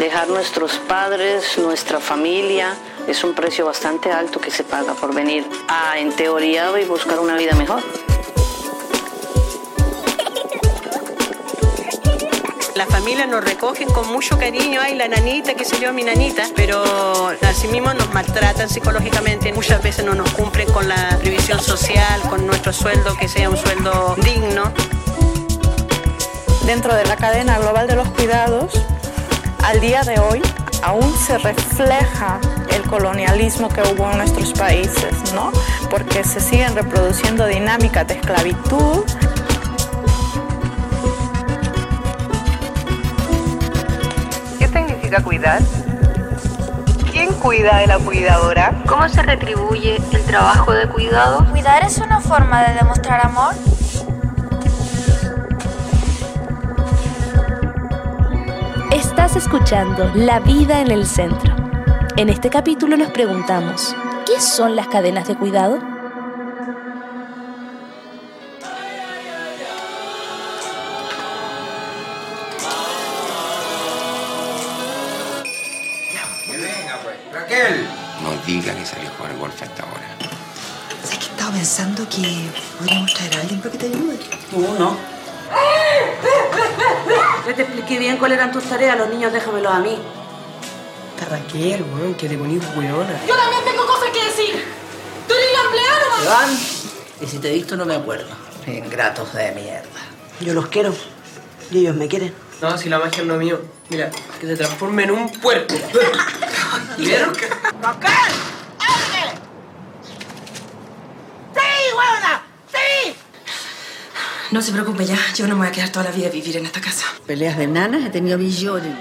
Dejar nuestros padres, nuestra familia, es un precio bastante alto que se paga por venir a, en teoría, y buscar una vida mejor. La familia nos recogen con mucho cariño, ay, la nanita, que se yo, mi nanita, pero así mismo nos maltratan psicológicamente. Muchas veces no nos cumplen con la previsión social, con nuestro sueldo, que sea un sueldo digno. Dentro de la cadena global de los cuidados, al día de hoy aún se refleja el colonialismo que hubo en nuestros países, ¿no? Porque se siguen reproduciendo dinámicas de esclavitud. ¿Qué significa cuidar? ¿Quién cuida de la cuidadora? ¿Cómo se retribuye el trabajo de cuidado? ¿Cuidar es una forma de demostrar amor? Estás escuchando La vida en el centro. En este capítulo nos preguntamos, ¿qué son las cadenas de cuidado? Pues. Raquel. No diga que salió a jugar golf hasta ahora. ¿Sabes que estaba pensando que podríamos traer a alguien para que te ayude? Tú no. Ya te expliqué bien cuáles eran tus tareas, los niños déjamelos a mí. Raquel, weón, que te ponís weona. Yo también tengo cosas que decir. Tú eres la empleada, mamá. Iván, y si te he visto no me acuerdo. Ingratos de mierda. Yo los quiero y ellos me quieren. No, si la magia no es mío. Mira, que se transforme en un puerco. ¿Vieron? ¡Raquel! ¡Ábreme! ¡Sí, huevona! ¡Sí! No se preocupe ya, yo no me voy a quedar toda la vida a vivir en esta casa. Peleas de nanas he tenido millones.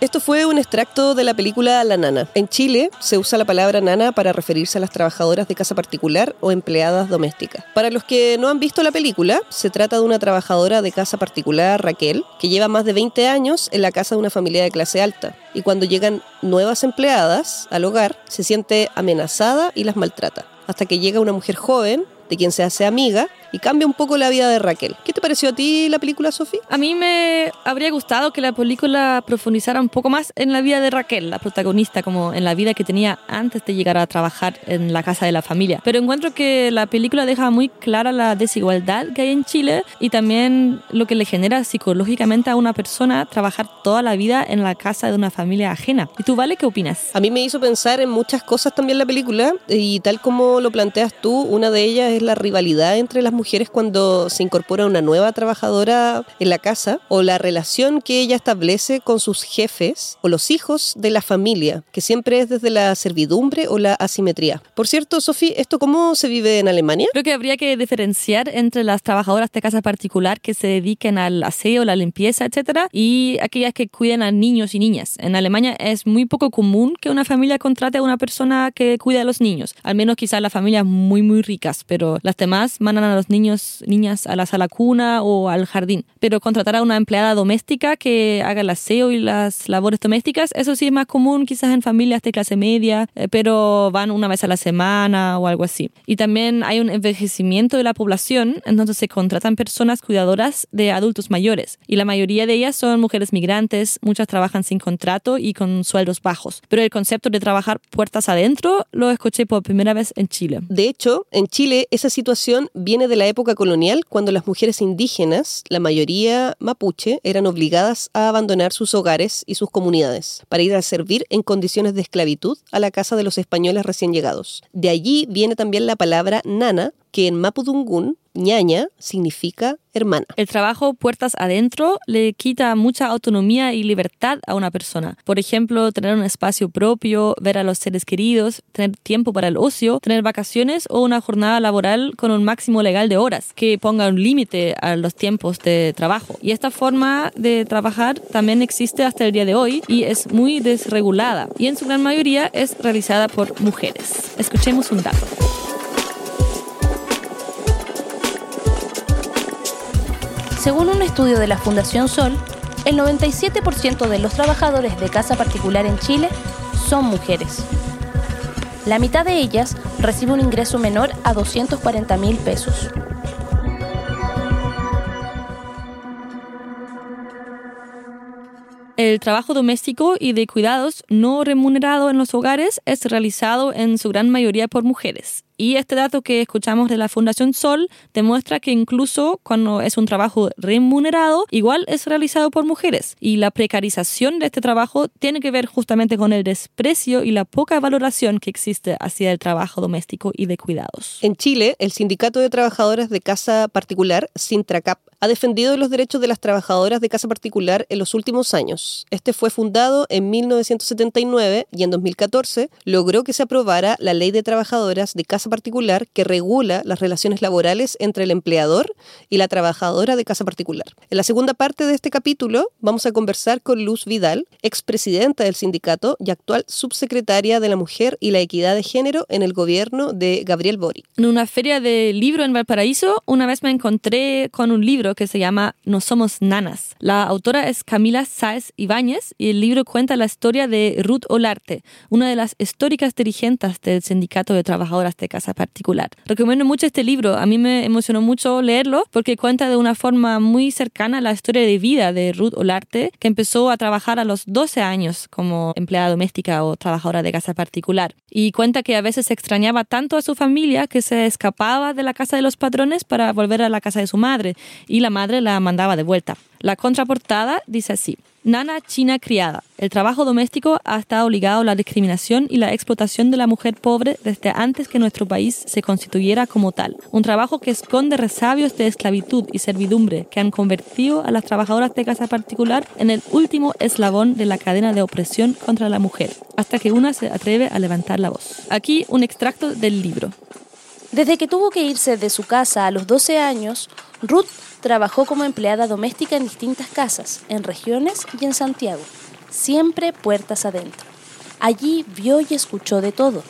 Esto fue un extracto de la película La Nana. En Chile se usa la palabra nana para referirse a las trabajadoras de casa particular o empleadas domésticas. Para los que no han visto la película, se trata de una trabajadora de casa particular, Raquel, que lleva más de 20 años en la casa de una familia de clase alta. Y cuando llegan nuevas empleadas al hogar, se siente amenazada y las maltrata. Hasta que llega una mujer joven, de quien se hace amiga, y cambia un poco la vida de Raquel. ¿Qué te pareció a ti la película, Sofi? A mí me habría gustado que la película profundizara un poco más en la vida de Raquel, la protagonista, como en la vida que tenía antes de llegar a trabajar en la casa de la familia. Pero encuentro que la película deja muy clara la desigualdad que hay en Chile y también lo que le genera psicológicamente a una persona trabajar toda la vida en la casa de una familia ajena. ¿Y tú, Vale, qué opinas? A mí me hizo pensar en muchas cosas también la película y tal como lo planteas tú, una de ellas es la rivalidad entre las mujeres cuando se incorpora una nueva trabajadora en la casa o la relación que ella establece con sus jefes o los hijos de la familia, que siempre es desde la servidumbre o la asimetría. Por cierto, Sofi, ¿esto cómo se vive en Alemania? Creo que habría que diferenciar entre las trabajadoras de casa particular que se dediquen al aseo, la limpieza, etcétera, y aquellas que cuiden a niños y niñas. En Alemania es muy poco común que una familia contrate a una persona que cuide a los niños. Al menos quizás las familias muy muy ricas, pero las demás mandan a los niños, niñas a la sala cuna o al jardín. Pero contratar a una empleada doméstica que haga el aseo y las labores domésticas, eso sí es más común quizás en familias de clase media, eh, pero van una vez a la semana o algo así. Y también hay un envejecimiento de la población, entonces se contratan personas cuidadoras de adultos mayores. Y la mayoría de ellas son mujeres migrantes, muchas trabajan sin contrato y con sueldos bajos. Pero el concepto de trabajar puertas adentro lo escuché por primera vez en Chile. De hecho, en Chile esa situación viene de la época colonial cuando las mujeres indígenas, la mayoría mapuche, eran obligadas a abandonar sus hogares y sus comunidades para ir a servir en condiciones de esclavitud a la casa de los españoles recién llegados. De allí viene también la palabra nana, que en mapudungún, ñaña, significa hermana. El trabajo puertas adentro le quita mucha autonomía y libertad a una persona. Por ejemplo, tener un espacio propio, ver a los seres queridos, tener tiempo para el ocio, tener vacaciones o una jornada laboral con un máximo legal de horas que ponga un límite a los tiempos de trabajo. Y esta forma de trabajar también existe hasta el día de hoy y es muy desregulada y en su gran mayoría es realizada por mujeres. Escuchemos un dato. Según un estudio de la Fundación Sol, el 97% de los trabajadores de casa particular en Chile son mujeres. La mitad de ellas recibe un ingreso menor a 240 mil pesos. El trabajo doméstico y de cuidados no remunerado en los hogares es realizado en su gran mayoría por mujeres. Y este dato que escuchamos de la Fundación Sol demuestra que incluso cuando es un trabajo remunerado, igual es realizado por mujeres. Y la precarización de este trabajo tiene que ver justamente con el desprecio y la poca valoración que existe hacia el trabajo doméstico y de cuidados. En Chile, el Sindicato de Trabajadoras de Casa Particular, Sintracap, ha defendido los derechos de las trabajadoras de casa particular en los últimos años. Este fue fundado en 1979 y en 2014 logró que se aprobara la Ley de Trabajadoras de Casa Particular que regula las relaciones laborales entre el empleador y la trabajadora de casa particular. En la segunda parte de este capítulo vamos a conversar con Luz Vidal, expresidenta del sindicato y actual subsecretaria de la Mujer y la Equidad de Género en el gobierno de Gabriel Boric. En una feria de libro en Valparaíso, una vez me encontré con un libro que se llama No somos nanas. La autora es Camila Sáez Ibáñez y el libro cuenta la historia de Ruth Olarte, una de las históricas dirigentes del Sindicato de Trabajadoras de Casa Particular. Recomiendo mucho este libro, a mí me emocionó mucho leerlo porque cuenta de una forma muy cercana la historia de vida de Ruth Olarte, que empezó a trabajar a los 12 años como empleada doméstica o trabajadora de casa particular. Y cuenta que a veces extrañaba tanto a su familia que se escapaba de la casa de los patrones para volver a la casa de su madre y la madre la mandaba de vuelta. La contraportada dice así. Nana China criada. El trabajo doméstico ha estado ligado a la discriminación y la explotación de la mujer pobre desde antes que nuestro país se constituyera como tal. Un trabajo que esconde resabios de esclavitud y servidumbre que han convertido a las trabajadoras de casa particular en el último eslabón de la cadena de opresión contra la mujer, hasta que una se atreve a levantar la voz. Aquí un extracto del libro. Desde que tuvo que irse de su casa a los 12 años, Ruth trabajó como empleada doméstica en distintas casas, en regiones y en Santiago, siempre puertas adentro. Allí vio y escuchó de todo.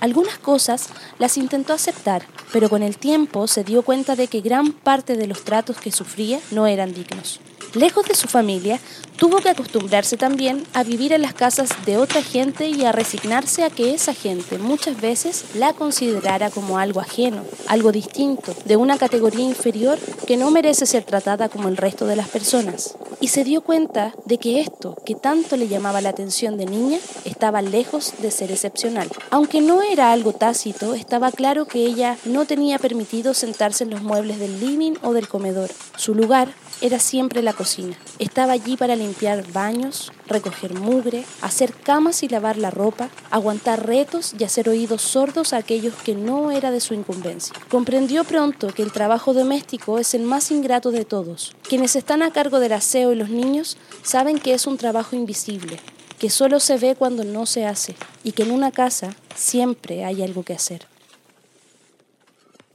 Algunas cosas las intentó aceptar, pero con el tiempo se dio cuenta de que gran parte de los tratos que sufría no eran dignos. Lejos de su familia, tuvo que acostumbrarse también a vivir en las casas de otra gente y a resignarse a que esa gente muchas veces la considerara como algo ajeno, algo distinto, de una categoría inferior que no merece ser tratada como el resto de las personas. Y se dio cuenta de que esto, que tanto le llamaba la atención de niña, estaba lejos de ser excepcional. Aunque no era algo tácito, estaba claro que ella no tenía permitido sentarse en los muebles del living o del comedor. Su lugar era siempre la cocina. Estaba allí para limpiar baños, recoger mugre, hacer camas y lavar la ropa, aguantar retos y hacer oídos sordos a aquellos que no era de su incumbencia. Comprendió pronto que el trabajo doméstico es el más ingrato de todos. Quienes están a cargo del aseo y los niños saben que es un trabajo invisible, que solo se ve cuando no se hace y que en una casa siempre hay algo que hacer.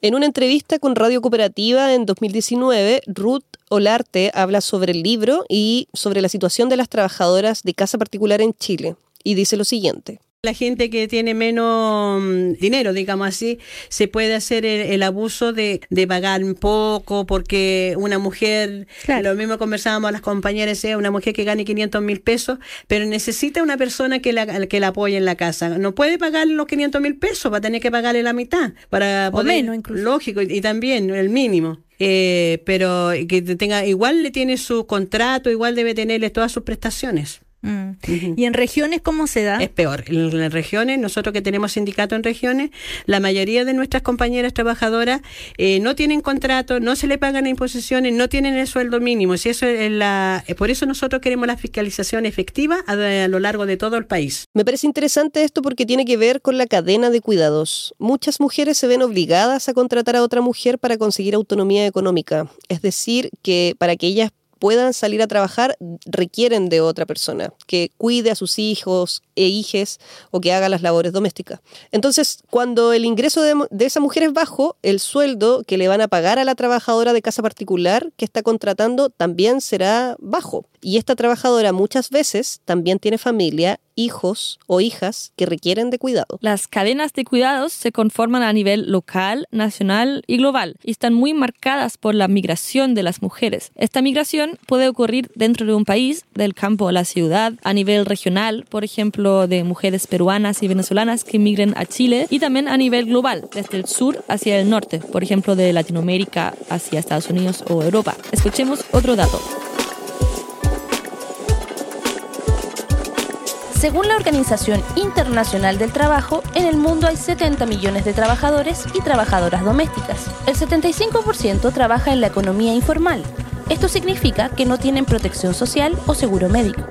En una entrevista con Radio Cooperativa en 2019, Ruth Olarte habla sobre el libro y sobre la situación de las trabajadoras de casa particular en Chile. Y dice lo siguiente. La gente que tiene menos mm, dinero, digamos así, se puede hacer el, abuso de, pagar un poco porque una mujer, lo mismo conversábamos a las compañeras, es una mujer que gane 500 mil pesos, pero necesita una persona que la, que la apoye en la casa. No puede pagar los 500 mil pesos, va a tener que pagarle la mitad para poder, menos incluso. Lógico, y, también el mínimo. Eh, pero que tenga, igual le tiene su contrato, igual debe tenerle todas sus prestaciones. Mm. ¿Y en regiones cómo se da? Es peor. En las regiones, nosotros que tenemos sindicato en regiones, la mayoría de nuestras compañeras trabajadoras eh, no tienen contrato, no se le pagan imposiciones, no tienen el sueldo mínimo. Si eso es la, eh, por eso nosotros queremos la fiscalización efectiva a, a lo largo de todo el país. Me parece interesante esto porque tiene que ver con la cadena de cuidados. Muchas mujeres se ven obligadas a contratar a otra mujer para conseguir autonomía económica. Es decir, que para que ellas puedan salir a trabajar requieren de otra persona que cuide a sus hijos e hijes o que haga las labores domésticas. Entonces, cuando el ingreso de, de, esa mujer es bajo, el sueldo que le van a pagar a la trabajadora de casa particular que está contratando también será bajo. Y esta trabajadora muchas veces también tiene familia, hijos o hijas que requieren de cuidado. Las cadenas de cuidados se conforman a nivel local, nacional y global y están muy marcadas por la migración de las mujeres. Esta migración puede ocurrir dentro de un país, del campo a la ciudad, a nivel regional, por ejemplo, de mujeres peruanas y venezolanas que migren a Chile y también a nivel global, desde el sur hacia el norte, por ejemplo, de Latinoamérica hacia Estados Unidos o Europa. Escuchemos otro dato. Según la Organización Internacional del Trabajo, en el mundo hay 70 millones de trabajadores y trabajadoras domésticas. El 75% trabaja en la economía informal. Esto significa que no tienen protección social o seguro médico.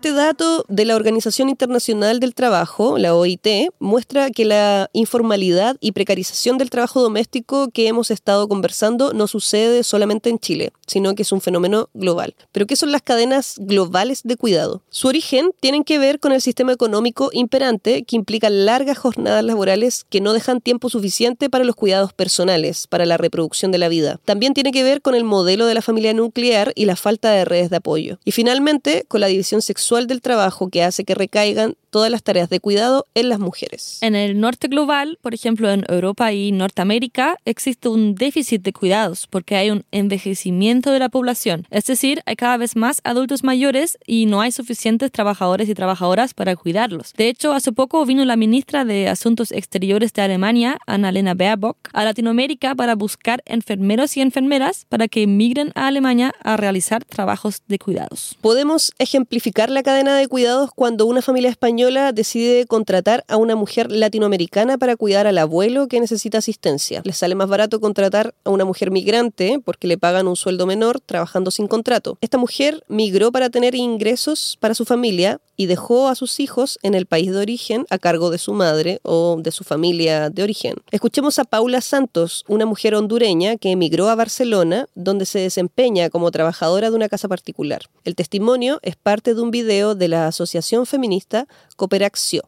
Este dato de la Organización Internacional del Trabajo, la OIT, muestra que la informalidad y precarización del trabajo doméstico que hemos estado conversando no sucede solamente en Chile, sino que es un fenómeno global. Pero ¿qué son las cadenas globales de cuidado? Su origen tienen que ver con el sistema económico imperante que implica largas jornadas laborales que no dejan tiempo suficiente para los cuidados personales, para la reproducción de la vida. También tiene que ver con el modelo de la familia nuclear y la falta de redes de apoyo. Y finalmente, con la división sexual del trabajo que hace que recaigan todas las tareas de cuidado en las mujeres. En el norte global, por ejemplo en Europa y Norteamérica, existe un déficit de cuidados porque hay un envejecimiento de la población. Es decir, hay cada vez más adultos mayores y no hay suficientes trabajadores y trabajadoras para cuidarlos. De hecho, hace poco vino la ministra de Asuntos Exteriores de Alemania, Annalena Baerbock, a Latinoamérica para buscar enfermeros y enfermeras para que emigren a Alemania a realizar trabajos de cuidados. Podemos ejemplificar la cadena de cuidados cuando una familia española decide contratar a una mujer latinoamericana para cuidar al abuelo que necesita asistencia. Les sale más barato contratar a una mujer migrante porque le pagan un sueldo menor trabajando sin contrato. Esta mujer migró para tener ingresos para su familia y dejó a sus hijos en el país de origen a cargo de su madre o de su familia de origen. Escuchemos a Paula Santos, una mujer hondureña que emigró a Barcelona, donde se desempeña como trabajadora de una casa particular. El testimonio es parte de un video de la asociación feminista Cooperaxio.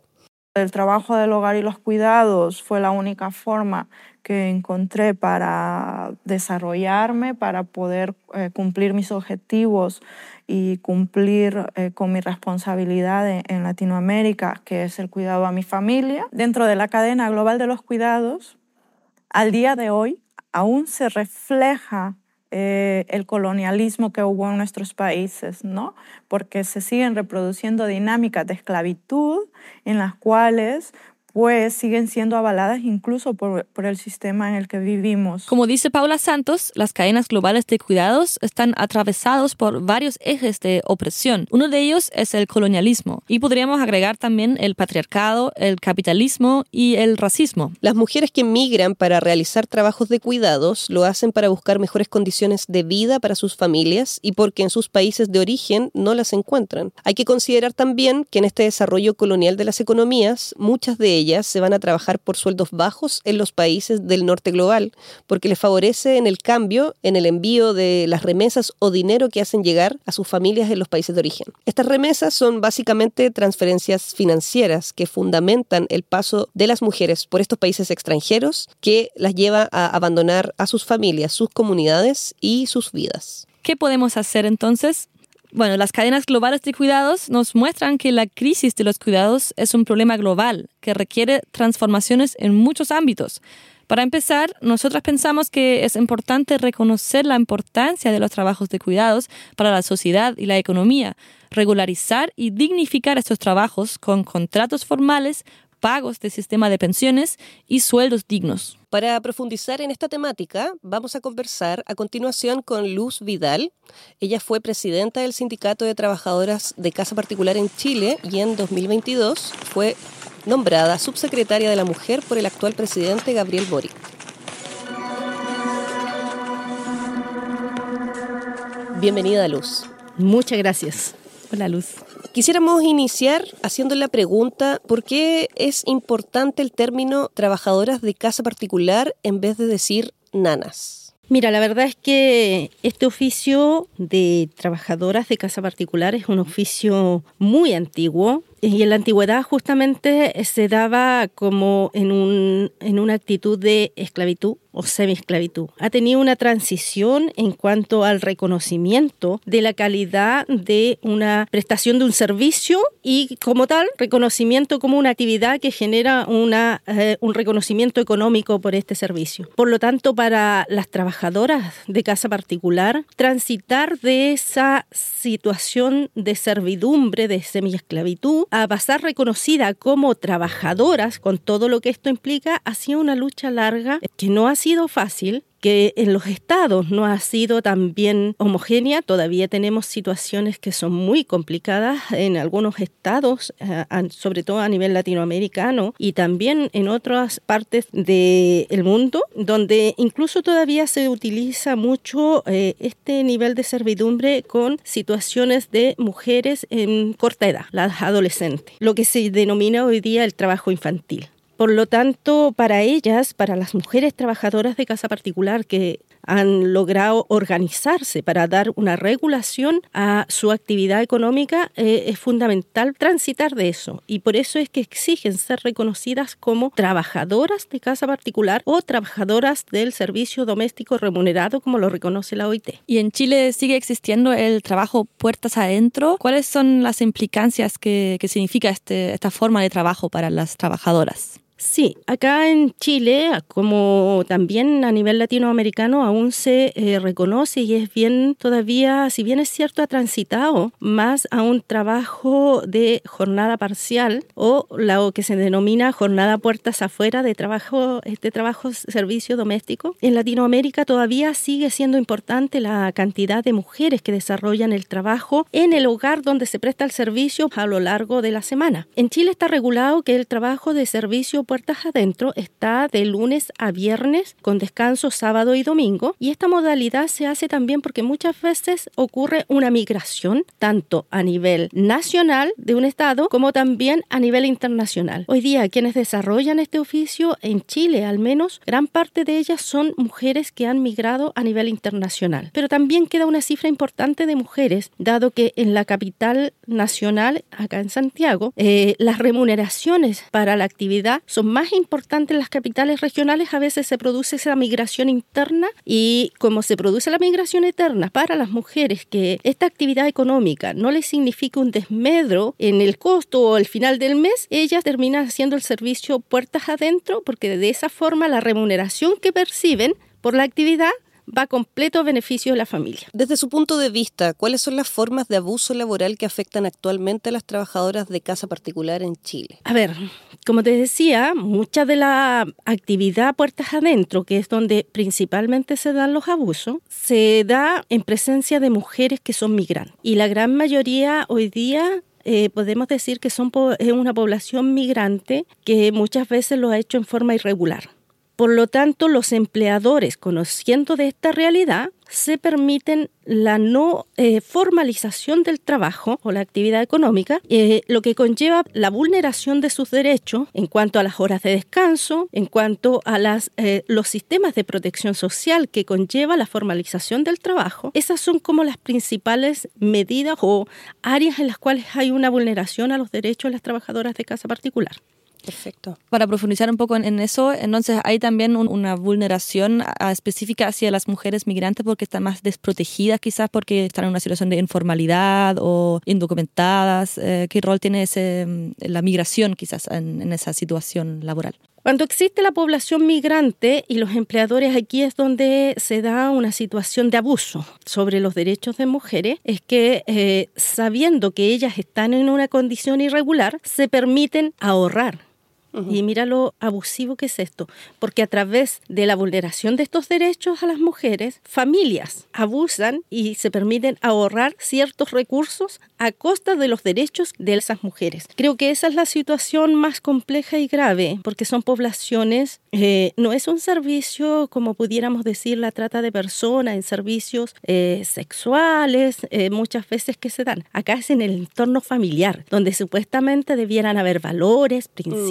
El trabajo del hogar y los cuidados fue la única forma que encontré para desarrollarme, para poder eh, cumplir mis objetivos y cumplir eh, con mi responsabilidad en, en Latinoamérica, que es el cuidado a mi familia. Dentro de la cadena global de los cuidados, al día de hoy aún se refleja eh, el colonialismo que hubo en nuestros países, ¿no? Porque se siguen reproduciendo dinámicas de esclavitud en las cuales pues siguen siendo avaladas incluso por, por, el sistema en el que vivimos. Como dice Paula Santos, las cadenas globales de cuidados están atravesados por varios ejes de opresión. Uno de ellos es el colonialismo y podríamos agregar también el patriarcado, el capitalismo y el racismo. Las mujeres que migran para realizar trabajos de cuidados lo hacen para buscar mejores condiciones de vida para sus familias y porque en sus países de origen no las encuentran. Hay que considerar también que en este desarrollo colonial de las economías, muchas de ellas ellas se van a trabajar por sueldos bajos en los países del norte global, porque les favorece en el cambio, en el envío de las remesas o dinero que hacen llegar a sus familias en los países de origen. Estas remesas son básicamente transferencias financieras que fundamentan el paso de las mujeres por estos países extranjeros que las lleva a abandonar a sus familias, sus comunidades y sus vidas. ¿Qué podemos hacer entonces? Bueno, las cadenas globales de cuidados nos muestran que la crisis de los cuidados es un problema global que requiere transformaciones en muchos ámbitos. Para empezar, nosotras pensamos que es importante reconocer la importancia de los trabajos de cuidados para la sociedad y la economía, regularizar y dignificar estos trabajos con contratos formales, pagos de sistema de pensiones y sueldos dignos. Para profundizar en esta temática, vamos a conversar a continuación con Luz Vidal. Ella fue presidenta del Sindicato de Trabajadoras de Casa Particular en Chile y en 2022 fue nombrada subsecretaria de la Mujer por el actual presidente Gabriel Boric. Bienvenida, Luz. Muchas gracias. Hola, Luz. Quisiéramos iniciar haciendo la pregunta, ¿por qué es importante el término trabajadoras de casa particular en vez de decir nanas? Mira, la verdad es que este oficio de trabajadoras de casa particular es un oficio muy antiguo, y en la antigüedad justamente se daba como en, un, en una actitud de esclavitud o semi-esclavitud. Ha tenido una transición en cuanto al reconocimiento de la calidad de una prestación de un servicio y como tal reconocimiento como una actividad que genera una, eh, un reconocimiento económico por este servicio. Por lo tanto, para las trabajadoras de casa particular, transitar de esa situación de servidumbre, de semi-esclavitud, a pasar reconocida como trabajadoras, con todo lo que esto implica, ha sido una lucha larga que no ha sido fácil que en los estados no ha sido tan bien homogénea. Todavía tenemos situaciones que son muy complicadas en algunos estados, eh, sobre todo a nivel latinoamericano y también en otras partes del mundo, donde incluso todavía se utiliza mucho eh, este nivel de servidumbre con situaciones de mujeres en corta edad, las adolescentes, lo que se denomina hoy día el trabajo infantil. Por lo tanto, para ellas, para las mujeres trabajadoras de casa particular que han logrado organizarse para dar una regulación a su actividad económica, eh, es fundamental transitar de eso. Y por eso es que exigen ser reconocidas como trabajadoras de casa particular o trabajadoras del servicio doméstico remunerado, como lo reconoce la OIT. Y en Chile sigue existiendo el trabajo puertas adentro. ¿Cuáles son las implicancias que, significa este, esta forma de trabajo para las trabajadoras? Sí, acá en Chile, como también a nivel latinoamericano, aún se eh, reconoce y es bien todavía, si bien es cierto, ha transitado más a un trabajo de jornada parcial o lo que se denomina jornada puertas afuera de trabajo, este trabajo servicio doméstico. En Latinoamérica todavía sigue siendo importante la cantidad de mujeres que desarrollan el trabajo en el hogar donde se presta el servicio a lo largo de la semana. En Chile está regulado que el trabajo de servicio puertas adentro está de lunes a viernes con descanso sábado y domingo y esta modalidad se hace también porque muchas veces ocurre una migración tanto a nivel nacional de un estado como también a nivel internacional. Hoy día quienes desarrollan este oficio en Chile al menos gran parte de ellas son mujeres que han migrado a nivel internacional. Pero también queda una cifra importante de mujeres dado que en la capital nacional acá en Santiago eh, las remuneraciones para la actividad son más importantes en las capitales regionales, a veces se produce esa migración interna y como se produce la migración eterna para las mujeres que esta actividad económica no les significa un desmedro en el costo o al final del mes, ellas terminan haciendo el servicio puertas adentro porque de esa forma la remuneración que perciben por la actividad va a completo beneficio de la familia. Desde su punto de vista, ¿cuáles son las formas de abuso laboral que afectan actualmente a las trabajadoras de casa particular en Chile? A ver, como te decía, mucha de la actividad puertas adentro, que es donde principalmente se dan los abusos, se da en presencia de mujeres que son migrantes. Y la gran mayoría hoy día eh, podemos decir que son es una población migrante que muchas veces lo ha hecho en forma irregular. Por lo tanto, los empleadores, conociendo de esta realidad, se permiten la no eh, formalización del trabajo o la actividad económica, eh, lo que conlleva la vulneración de sus derechos en cuanto a las horas de descanso, en cuanto a eh, los sistemas de protección social que conlleva la formalización del trabajo. Esas son como las principales medidas o áreas en las cuales hay una vulneración a los derechos de las trabajadoras de casa particular. Perfecto. Para profundizar un poco en, eso, entonces hay también una vulneración específica hacia las mujeres migrantes porque están más desprotegidas quizás porque están en una situación de informalidad o indocumentadas. Eh, ¿Qué rol tiene ese, la migración quizás en, esa situación laboral? Cuando existe la población migrante y los empleadores, aquí es donde se da una situación de abuso sobre los derechos de mujeres, es que eh, sabiendo que ellas están en una condición irregular, se permiten ahorrar y mira lo abusivo que es esto, porque a través de la vulneración de estos derechos a las mujeres, familias abusan y se permiten ahorrar ciertos recursos a costa de los derechos de esas mujeres. Creo que esa es la situación más compleja y grave, porque son poblaciones, eh, no es un servicio como pudiéramos decir la trata de personas en servicios eh, sexuales, eh, muchas veces que se dan. Acá es en el entorno familiar, donde supuestamente debieran haber valores, mm.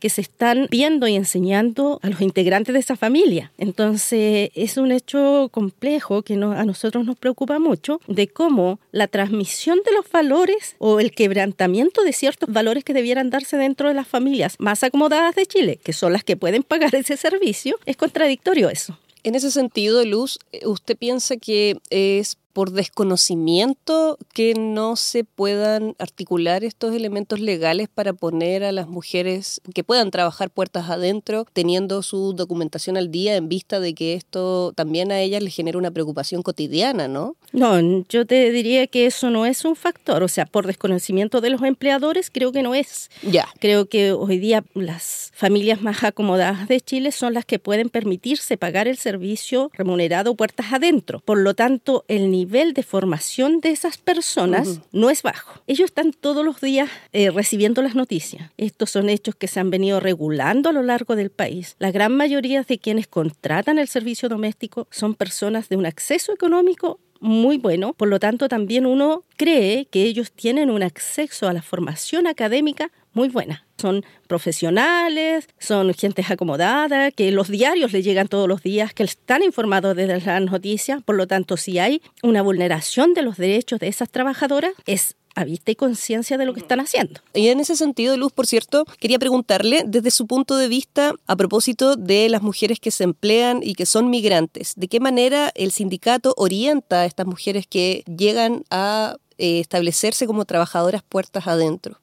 Que se están viendo y enseñando a los integrantes de esa familia. Entonces, es un hecho complejo que a nosotros nos preocupa mucho de cómo la transmisión de los valores o el quebrantamiento de ciertos valores que debieran darse dentro de las familias más acomodadas de Chile, que son las que pueden pagar ese servicio, es contradictorio eso. En ese sentido, Luz, ¿usted piensa que es por desconocimiento que no se puedan articular estos elementos legales para poner a las mujeres que puedan trabajar puertas adentro, teniendo su documentación al día en vista de que esto también a ellas les genera una preocupación cotidiana, ¿no? No, yo te diría que eso no es un factor, o sea, por desconocimiento de los empleadores creo que no es. Ya. Creo que hoy día las familias más acomodadas de Chile son las que pueden permitirse pagar el servicio remunerado puertas adentro. Por lo tanto, el nivel de formación de esas personas no es bajo. Ellos están todos los días eh, recibiendo las noticias. Estos son hechos que se han venido regulando a lo largo del país. La gran mayoría de quienes contratan el servicio doméstico son personas de un acceso económico muy bueno, por lo tanto también uno cree que ellos tienen un acceso a la formación académica muy buena. Son profesionales, son gente acomodada, que los diarios le llegan todos los días, que están informados de las noticias. Por lo tanto, si hay una vulneración de los derechos de esas trabajadoras, es a vista y conciencia de lo que están haciendo. Y en ese sentido, Luz, por cierto, quería preguntarle desde su punto de vista a propósito de las mujeres que se emplean y que son migrantes, ¿de qué manera el sindicato orienta a estas mujeres que llegan a eh, establecerse como trabajadoras puertas adentro?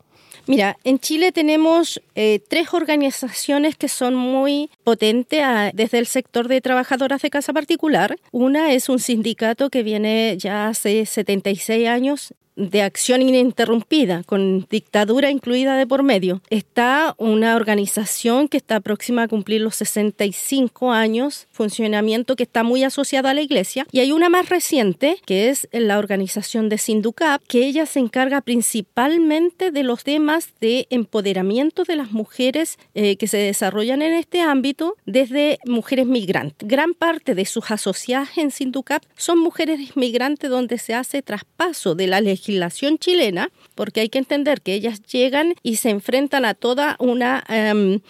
Mira, en Chile tenemos eh, tres organizaciones que son muy potentes ah, desde el sector de trabajadoras de casa particular. Una es un sindicato que viene ya hace 76 años de acción ininterrumpida, con dictadura incluida de por medio. Está una organización que está próxima a cumplir los 65 años, funcionamiento que está muy asociada a la iglesia, y hay una más reciente, que es la organización de Sinducap, que ella se encarga principalmente de los temas de empoderamiento de las mujeres eh, que se desarrollan en este ámbito desde mujeres migrantes. Gran parte de sus asociadas en Sinducap son mujeres migrantes donde se hace traspaso de la ley legislación chilena, porque hay que entender que ellas llegan y se enfrentan a toda una... Em,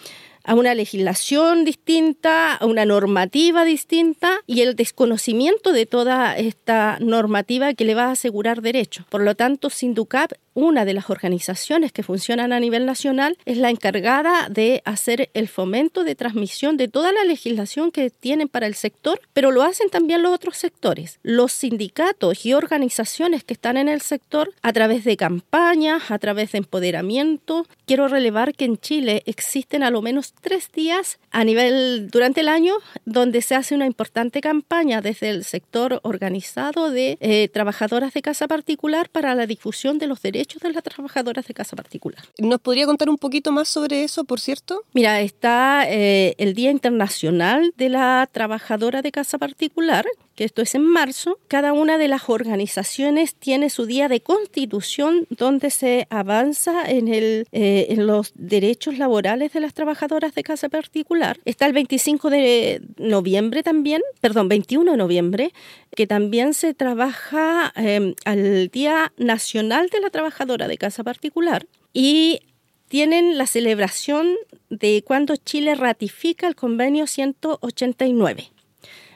a una legislación distinta, a una normativa distinta y el desconocimiento de toda esta normativa que le va a asegurar derechos. Por lo tanto, Sinducap una de las organizaciones que funcionan a nivel nacional es la encargada de hacer el fomento de transmisión de toda la legislación que tienen para el sector, pero lo hacen también los otros sectores. Los sindicatos y organizaciones que están en el sector a través de campañas, a través de empoderamiento. Quiero relevar que en Chile existen a lo menos tres días a nivel durante el año donde se hace una importante campaña desde el sector organizado de eh, trabajadoras de casa particular para la difusión de los derechos de las trabajadoras de casa particular. ¿Nos podría contar un poquito más sobre eso, por cierto? Mira, está eh, el Día Internacional de la Trabajadora de Casa Particular, que esto es en marzo, cada una de las organizaciones tiene su día de constitución donde se avanza en, eh, los derechos laborales de las trabajadoras de casa particular. Está el 25 de noviembre también, perdón, 21 de noviembre, que también se trabaja eh, al Día Nacional de la Trabajadora de Casa Particular y tienen la celebración de cuando Chile ratifica el convenio 189.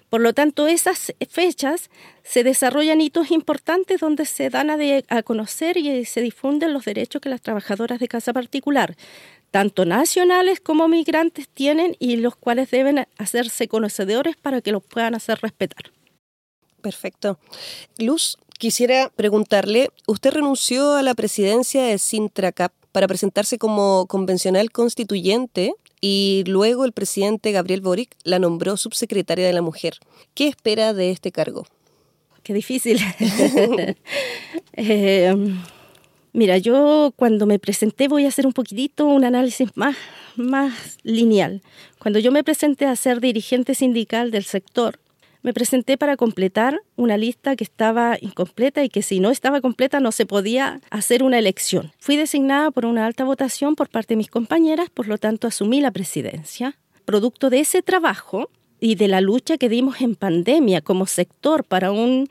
Por lo tanto, esas fechas se desarrollan hitos importantes donde se dan a, conocer y se difunden los derechos que las trabajadoras de casa particular, tanto nacionales como migrantes, tienen y los cuales deben hacerse conocedores para que los puedan hacer respetar. Perfecto. Luz, quisiera preguntarle, usted renunció a la presidencia de Sintracap para presentarse como convencional constituyente y luego el presidente Gabriel Boric la nombró subsecretaria de la Mujer. ¿Qué espera de este cargo? Qué difícil. Eh, mira, yo cuando me presenté voy a hacer un poquitito un análisis más, más lineal. Cuando yo me presenté a ser dirigente sindical del sector, me presenté para completar una lista que estaba incompleta y que si no estaba completa no se podía hacer una elección. Fui designada por una alta votación por parte de mis compañeras, por lo tanto asumí la presidencia. Producto de ese trabajo y de la lucha que dimos en pandemia como sector para un,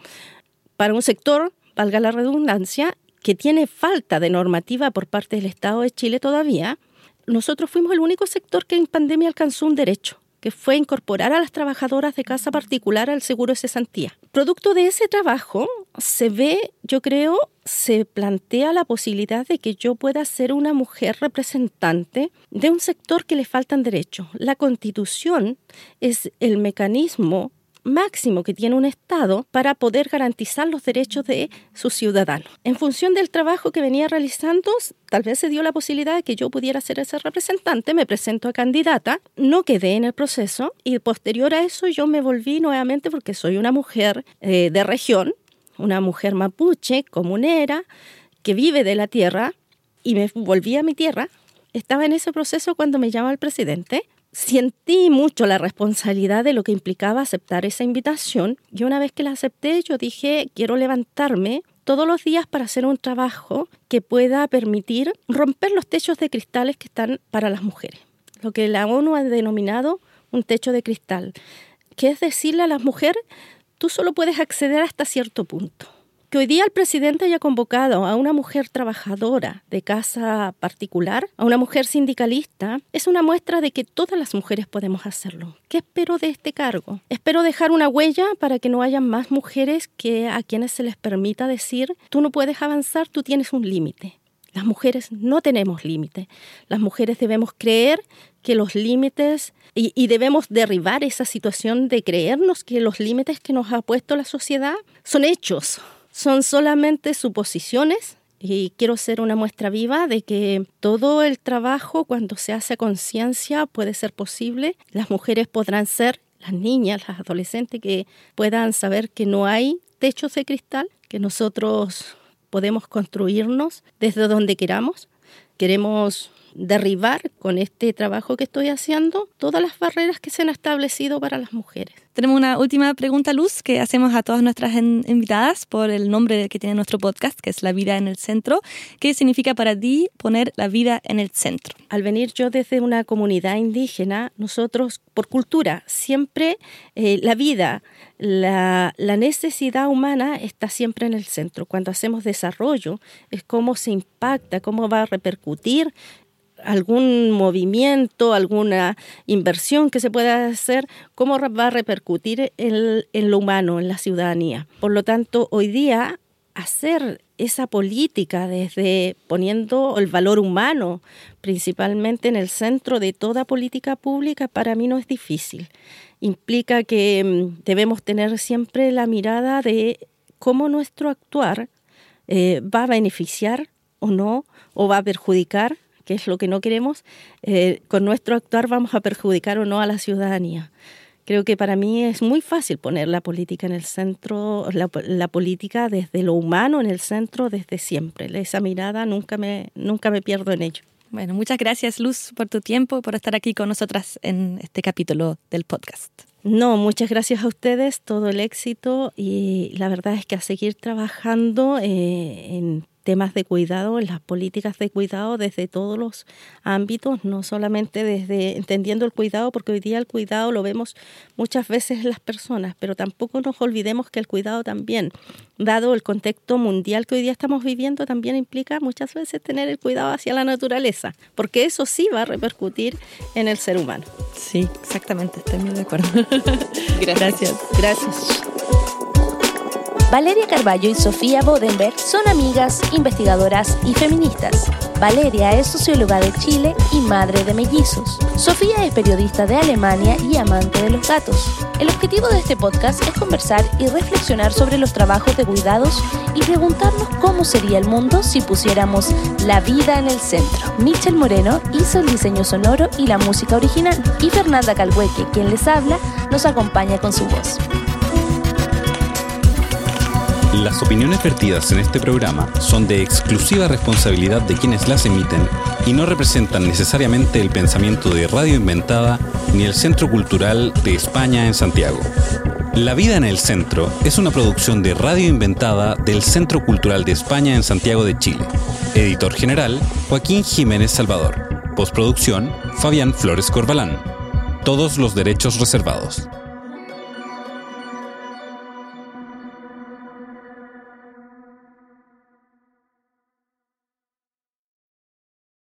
para un sector, valga la redundancia, que tiene falta de normativa por parte del Estado de Chile todavía, nosotros fuimos el único sector que en pandemia alcanzó un derecho que fue incorporar a las trabajadoras de casa particular al seguro de cesantía. Producto de ese trabajo, se ve, yo creo, se plantea la posibilidad de que yo pueda ser una mujer representante de un sector que le faltan derechos. La constitución es el mecanismo máximo que tiene un Estado para poder garantizar los derechos de sus ciudadanos. En función del trabajo que venía realizando, tal vez se dio la posibilidad de que yo pudiera ser ese representante, me presento a candidata, no quedé en el proceso y posterior a eso yo me volví nuevamente porque soy una mujer eh, de región, una mujer mapuche, comunera, que vive de la tierra y me volví a mi tierra. Estaba en ese proceso cuando me llama el presidente sentí mucho la responsabilidad de lo que implicaba aceptar esa invitación y una vez que la acepté yo dije quiero levantarme todos los días para hacer un trabajo que pueda permitir romper los techos de cristales que están para las mujeres, lo que la ONU ha denominado un techo de cristal, que es decirle a las mujeres, tú solo puedes acceder hasta cierto punto que hoy día el presidente haya convocado a una mujer trabajadora de casa particular, a una mujer sindicalista, es una muestra de que todas las mujeres podemos hacerlo. ¿Qué espero de este cargo? Espero dejar una huella para que no haya más mujeres que a quienes se les permita decir, tú no puedes avanzar, tú tienes un límite. Las mujeres no tenemos límite. Las mujeres debemos creer que los límites y, y, debemos derribar esa situación de creernos que los límites que nos ha puesto la sociedad son hechos, son solamente suposiciones y quiero ser una muestra viva de que todo el trabajo cuando se hace conciencia puede ser posible. Las mujeres podrán ser las niñas, las adolescentes que puedan saber que no hay techos de cristal, que nosotros podemos construirnos desde donde queramos. Queremos derribar con este trabajo que estoy haciendo todas las barreras que se han establecido para las mujeres. Tenemos una última pregunta, Luz, que hacemos a todas nuestras invitadas por el nombre que tiene nuestro podcast, que es La vida en el centro. ¿Qué significa para ti poner la vida en el centro? Al venir yo desde una comunidad indígena, nosotros, por cultura, siempre eh, la vida, la, la, necesidad humana está siempre en el centro. Cuando hacemos desarrollo, es cómo se impacta, cómo va a repercutir algún movimiento, alguna inversión que se pueda hacer, cómo va a repercutir en, en, lo humano, en la ciudadanía. Por lo tanto, hoy día hacer esa política desde poniendo el valor humano principalmente en el centro de toda política pública para mí no es difícil. Implica que mm, debemos tener siempre la mirada de cómo nuestro actuar eh, va a beneficiar o no, o va a perjudicar que es lo que no queremos, eh, con nuestro actuar vamos a perjudicar o no a la ciudadanía. Creo que para mí es muy fácil poner la política en el centro, la, la, política desde lo humano en el centro desde siempre. Esa mirada nunca me, nunca me pierdo en ello. Bueno, muchas gracias Luz por tu tiempo, por estar aquí con nosotras en este capítulo del podcast. No, muchas gracias a ustedes, todo el éxito y la verdad es que a seguir trabajando eh, en temas de cuidado, en las políticas de cuidado desde todos los ámbitos, no solamente desde entendiendo el cuidado, porque hoy día el cuidado lo vemos muchas veces en las personas, pero tampoco nos olvidemos que el cuidado también, dado el contexto mundial que hoy día estamos viviendo, también implica muchas veces tener el cuidado hacia la naturaleza, porque eso sí va a repercutir en el ser humano. Sí, exactamente, estoy muy de acuerdo. Gracias. Gracias. Valeria Carballo y Sofía Bodenberg son amigas, investigadoras y feministas. Valeria es socióloga de Chile y madre de mellizos. Sofía es periodista de Alemania y amante de los gatos. El objetivo de este podcast es conversar y reflexionar sobre los trabajos de cuidados y preguntarnos cómo sería el mundo si pusiéramos la vida en el centro. Michel Moreno hizo el diseño sonoro y la música original y Fernanda Calhueque, quien les habla, nos acompaña con su voz. Las opiniones vertidas en este programa son de exclusiva responsabilidad de quienes las emiten y no representan necesariamente el pensamiento de Radio Inventada ni el Centro Cultural de España en Santiago. La vida en el centro es una producción de Radio Inventada del Centro Cultural de España en Santiago de Chile. Editor general, Joaquín Jiménez Salvador. Postproducción, Fabián Flores Corbalán. Todos los derechos reservados.